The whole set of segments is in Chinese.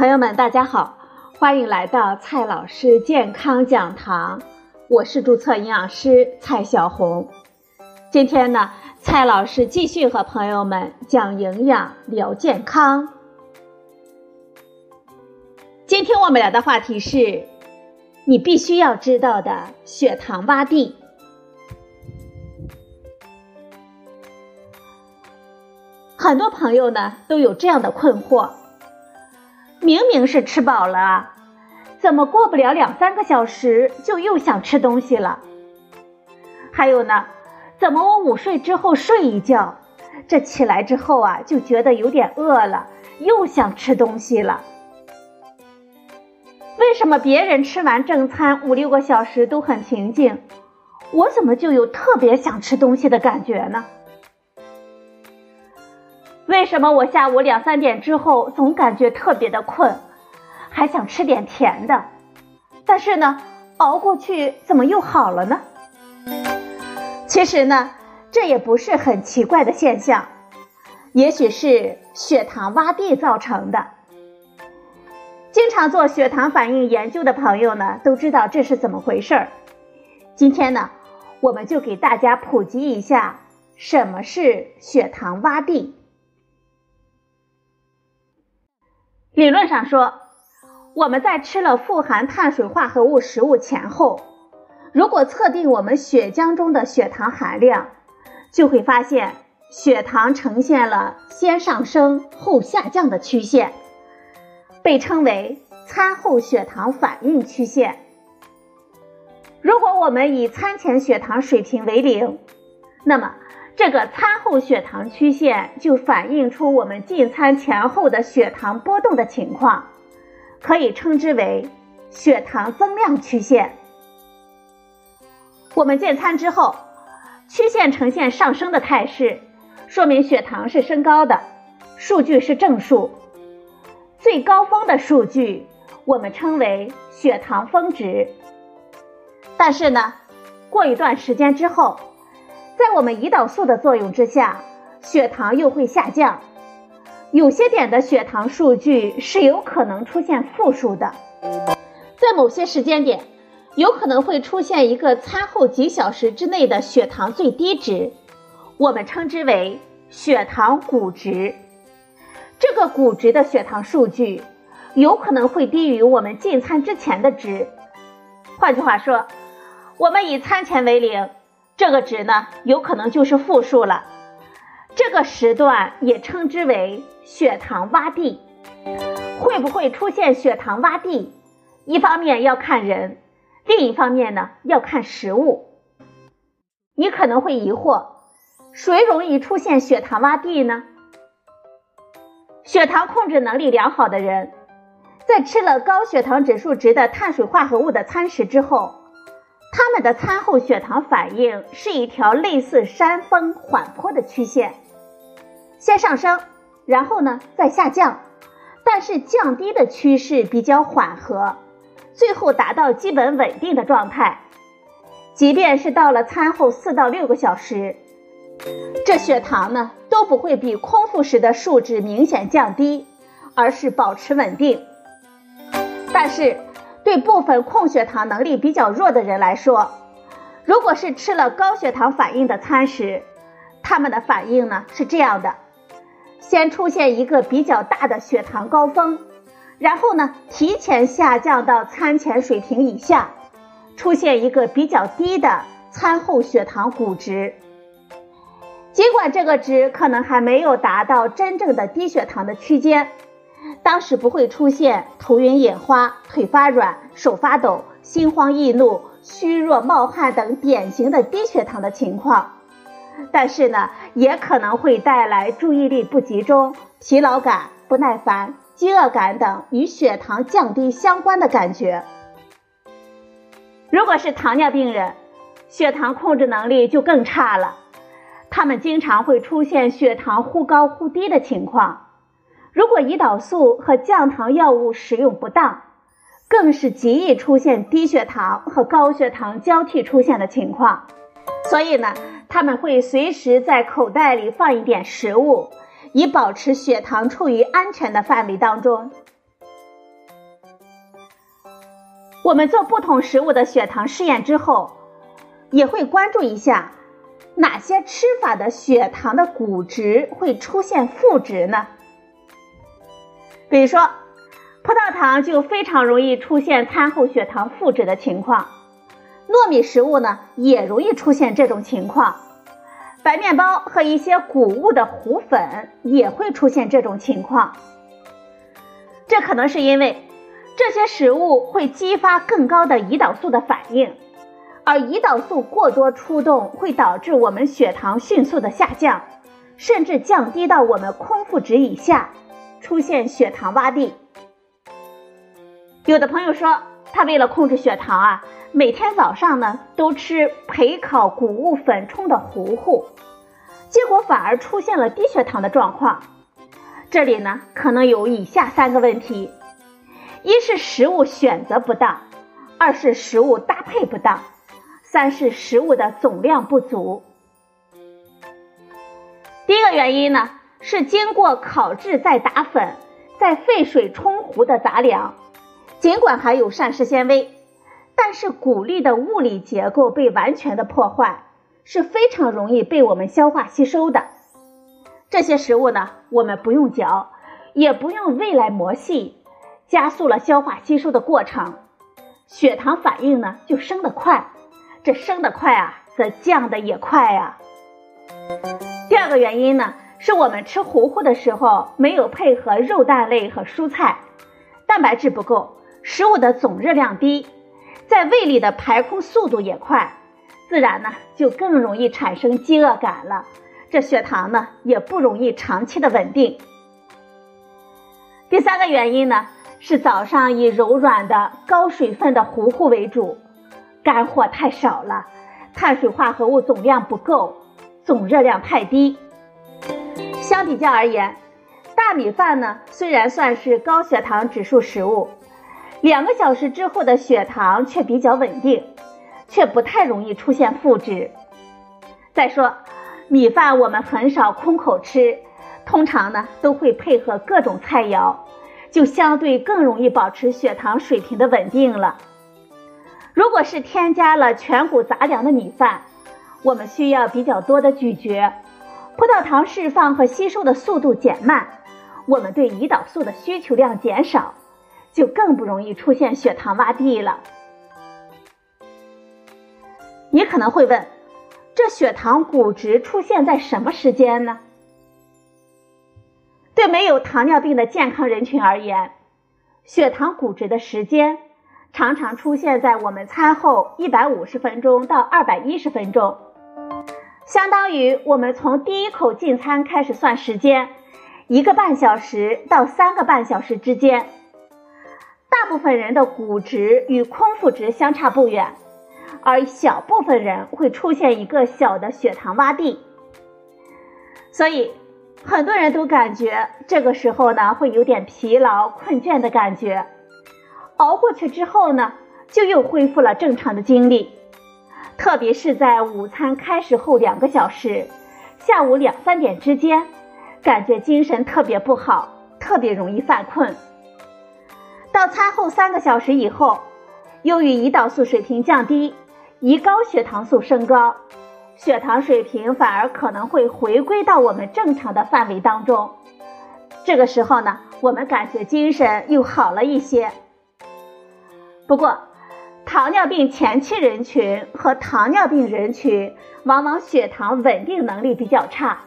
朋友们，大家好，欢迎来到蔡老师健康讲堂，我是注册营养师蔡小红。今天呢，蔡老师继续和朋友们讲营养聊健康。今天我们聊的话题是，你必须要知道的血糖洼地。很多朋友呢都有这样的困惑。明明是吃饱了，怎么过不了两三个小时就又想吃东西了？还有呢，怎么我午睡之后睡一觉，这起来之后啊就觉得有点饿了，又想吃东西了？为什么别人吃完正餐五六个小时都很平静，我怎么就有特别想吃东西的感觉呢？什么我下午两三点之后总感觉特别的困，还想吃点甜的？但是呢，熬过去怎么又好了呢？其实呢，这也不是很奇怪的现象，也许是血糖洼地造成的。经常做血糖反应研究的朋友呢，都知道这是怎么回事儿。今天呢，我们就给大家普及一下什么是血糖洼地。理论上说，我们在吃了富含碳水化合物食物前后，如果测定我们血浆中的血糖含量，就会发现血糖呈现了先上升后下降的曲线，被称为餐后血糖反应曲线。如果我们以餐前血糖水平为零，那么这个餐后血糖曲线就反映出我们进餐前后的血糖波动的情况，可以称之为血糖增量曲线。我们进餐之后，曲线呈现上升的态势，说明血糖是升高的，数据是正数。最高峰的数据我们称为血糖峰值。但是呢，过一段时间之后，在我们胰岛素的作用之下，血糖又会下降，有些点的血糖数据是有可能出现负数的，在某些时间点，有可能会出现一个餐后几小时之内的血糖最低值，我们称之为血糖谷值。这个谷值的血糖数据有可能会低于我们进餐之前的值，换句话说，我们以餐前为零。这个值呢，有可能就是负数了。这个时段也称之为血糖洼地。会不会出现血糖洼地？一方面要看人，另一方面呢要看食物。你可能会疑惑，谁容易出现血糖洼地呢？血糖控制能力良好的人，在吃了高血糖指数值的碳水化合物的餐食之后。他们的餐后血糖反应是一条类似山峰缓坡的曲线，先上升，然后呢再下降，但是降低的趋势比较缓和，最后达到基本稳定的状态。即便是到了餐后四到六个小时，这血糖呢都不会比空腹时的数值明显降低，而是保持稳定。但是。对部分控血糖能力比较弱的人来说，如果是吃了高血糖反应的餐食，他们的反应呢是这样的：先出现一个比较大的血糖高峰，然后呢提前下降到餐前水平以下，出现一个比较低的餐后血糖谷值。尽管这个值可能还没有达到真正的低血糖的区间。当时不会出现头晕眼花、腿发软、手发抖、心慌易怒、虚弱冒汗等典型的低血糖的情况，但是呢，也可能会带来注意力不集中、疲劳感、不耐烦、饥饿感等与血糖降低相关的感觉。如果是糖尿病人，血糖控制能力就更差了，他们经常会出现血糖忽高忽低的情况。如果胰岛素和降糖药物使用不当，更是极易出现低血糖和高血糖交替出现的情况。所以呢，他们会随时在口袋里放一点食物，以保持血糖处于安全的范围当中。我们做不同食物的血糖试验之后，也会关注一下哪些吃法的血糖的钴值会出现负值呢？比如说，葡萄糖就非常容易出现餐后血糖负值的情况，糯米食物呢也容易出现这种情况，白面包和一些谷物的糊粉也会出现这种情况。这可能是因为这些食物会激发更高的胰岛素的反应，而胰岛素过多出动会导致我们血糖迅速的下降，甚至降低到我们空腹值以下，出现血糖洼地。有的朋友说，他为了控制血糖啊，每天早上呢都吃焙烤谷物粉冲的糊糊，结果反而出现了低血糖的状况。这里呢，可能有以下三个问题：一是食物选择不当，二是食物搭配不当，三是食物的总量不足。第一个原因呢，是经过烤制再打粉、再沸水冲糊的杂粮，尽管含有膳食纤维，但是谷粒的物理结构被完全的破坏，是非常容易被我们消化吸收的。这些食物呢，我们不用嚼，也不用胃来磨细，加速了消化吸收的过程，血糖反应呢就升得快，这升得快啊，则降的也快呀。第二个原因呢，是我们吃糊糊的时候没有配合肉蛋类和蔬菜，蛋白质不够，食物的总热量低，在胃里的排空速度也快，自然呢就更容易产生饥饿感了。这血糖呢也不容易长期的稳定。第三个原因呢是早上以柔软的高水分的糊糊为主，干货太少了，碳水化合物总量不够，总热量太低。相比较而言，大米饭呢虽然算是高血糖指数食物，两个小时之后的血糖却比较稳定，却不太容易出现负值。再说。米饭我们很少空口吃，通常呢都会配合各种菜肴，就相对更容易保持血糖水平的稳定了。如果是添加了全谷杂粮的米饭，我们需要比较多的咀嚼，葡萄糖释放和吸收的速度减慢，我们对胰岛素的需求量减少，就更不容易出现血糖洼地了。你可能会问。这血糖钴值出现在什么时间呢？对没有糖尿病的健康人群而言，血糖钴值的时间常常出现在我们餐后一百五十分钟到二百一十分钟，相当于我们从第一口进餐开始算时间，一个半小时到三个半小时之间。大部分人的骨值与空腹值相差不远。而小部分人会出现一个小的血糖洼地，所以很多人都感觉这个时候呢会有点疲劳困倦的感觉，熬过去之后呢就又恢复了正常的精力，特别是在午餐开始后两个小时，下午两三点之间，感觉精神特别不好，特别容易犯困。到餐后三个小时以后，由于胰岛素水平降低。胰高血糖素升高，血糖水平反而可能会回归到我们正常的范围当中。这个时候呢，我们感觉精神又好了一些。不过，糖尿病前期人群和糖尿病人群往往血糖稳定能力比较差，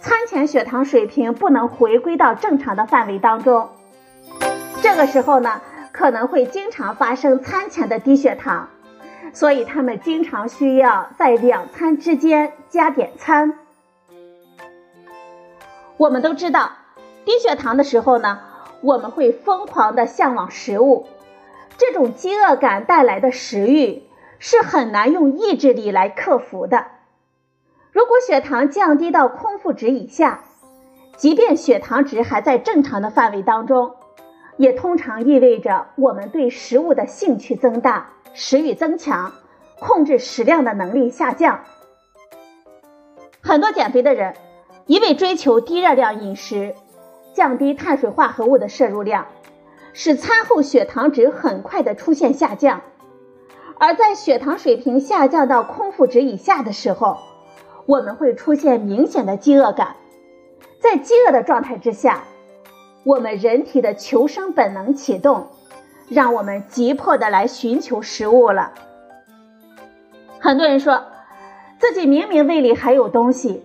餐前血糖水平不能回归到正常的范围当中。这个时候呢，可能会经常发生餐前的低血糖。所以他们经常需要在两餐之间加点餐。我们都知道，低血糖的时候呢，我们会疯狂的向往食物，这种饥饿感带来的食欲是很难用意志力来克服的。如果血糖降低到空腹值以下，即便血糖值还在正常的范围当中，也通常意味着我们对食物的兴趣增大。食欲增强，控制食量的能力下降。很多减肥的人一味追求低热量饮食，降低碳水化合物的摄入量，使餐后血糖值很快的出现下降。而在血糖水平下降到空腹值以下的时候，我们会出现明显的饥饿感。在饥饿的状态之下，我们人体的求生本能启动，让我们急迫的来寻求食物了。很多人说，自己明明胃里还有东西，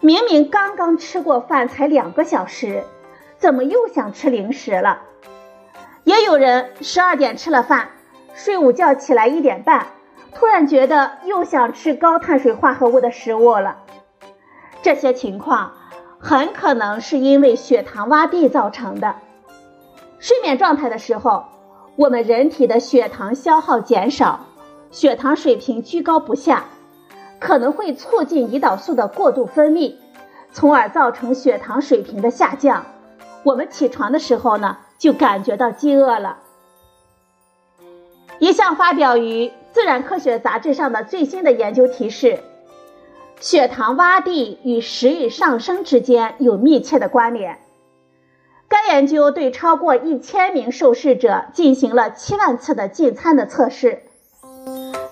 明明刚刚吃过饭才两个小时，怎么又想吃零食了？也有人十二点吃了饭，睡午觉起来一点半，突然觉得又想吃高碳水化合物的食物了。这些情况很可能是因为血糖洼地造成的。睡眠状态的时候，我们人体的血糖消耗减少。血糖水平居高不下，可能会促进胰岛素的过度分泌，从而造成血糖水平的下降。我们起床的时候呢，就感觉到饥饿了。一项发表于《自然科学杂志》上的最新的研究提示，血糖洼地与食欲上升之间有密切的关联。该研究对超过一千名受试者进行了七万次的进餐的测试。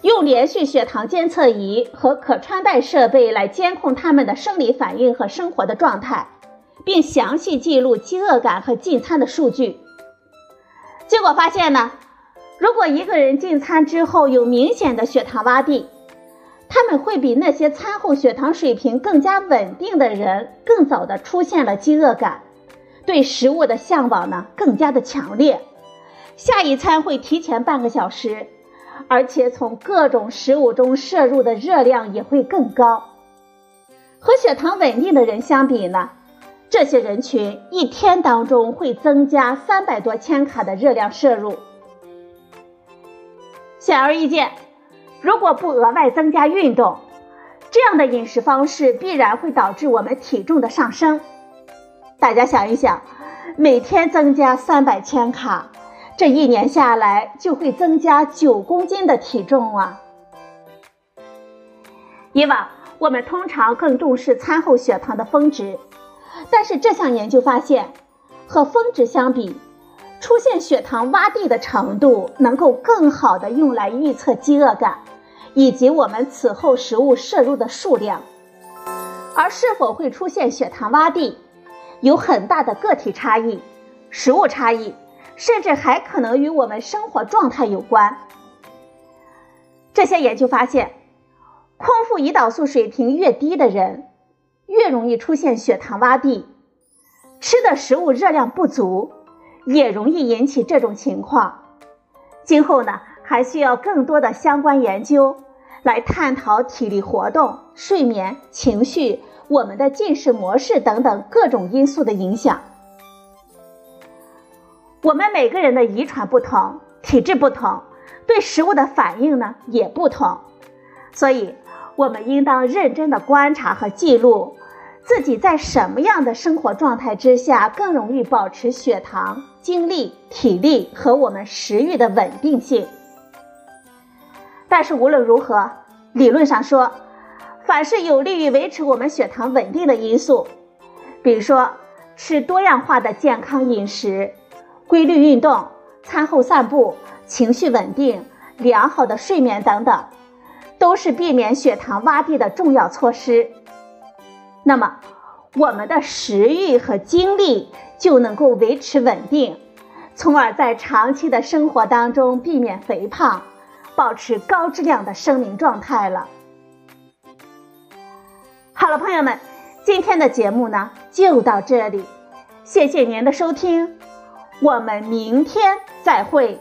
用连续血糖监测仪和可穿戴设备来监控他们的生理反应和生活的状态，并详细记录饥饿感和进餐的数据。结果发现呢，如果一个人进餐之后有明显的血糖洼地，他们会比那些餐后血糖水平更加稳定的人更早的出现了饥饿感，对食物的向往呢更加的强烈，下一餐会提前半个小时。而且从各种食物中摄入的热量也会更高。和血糖稳定的人相比呢，这些人群一天当中会增加三百多千卡的热量摄入。显而易见，如果不额外增加运动，这样的饮食方式必然会导致我们体重的上升。大家想一想，每天增加三百千卡。这一年下来就会增加九公斤的体重啊！以往我们通常更重视餐后血糖的峰值，但是这项研究发现，和峰值相比，出现血糖洼地的程度能够更好的用来预测饥饿感，以及我们此后食物摄入的数量。而是否会出现血糖洼地，有很大的个体差异，食物差异。甚至还可能与我们生活状态有关。这些研究发现，空腹胰岛素水平越低的人，越容易出现血糖洼地，吃的食物热量不足，也容易引起这种情况。今后呢，还需要更多的相关研究来探讨体力活动、睡眠、情绪、我们的进食模式等等各种因素的影响。我们每个人的遗传不同，体质不同，对食物的反应呢也不同，所以我们应当认真的观察和记录自己在什么样的生活状态之下更容易保持血糖、精力、体力和我们食欲的稳定性。但是无论如何，理论上说，凡是有利于维持我们血糖稳定的因素，比如说吃多样化的健康饮食。规律运动、餐后散步、情绪稳定、良好的睡眠等等，都是避免血糖洼地的重要措施。那么，我们的食欲和精力就能够维持稳定，从而在长期的生活当中避免肥胖，保持高质量的生命状态了。好了，朋友们，今天的节目呢就到这里，谢谢您的收听。我们明天再会。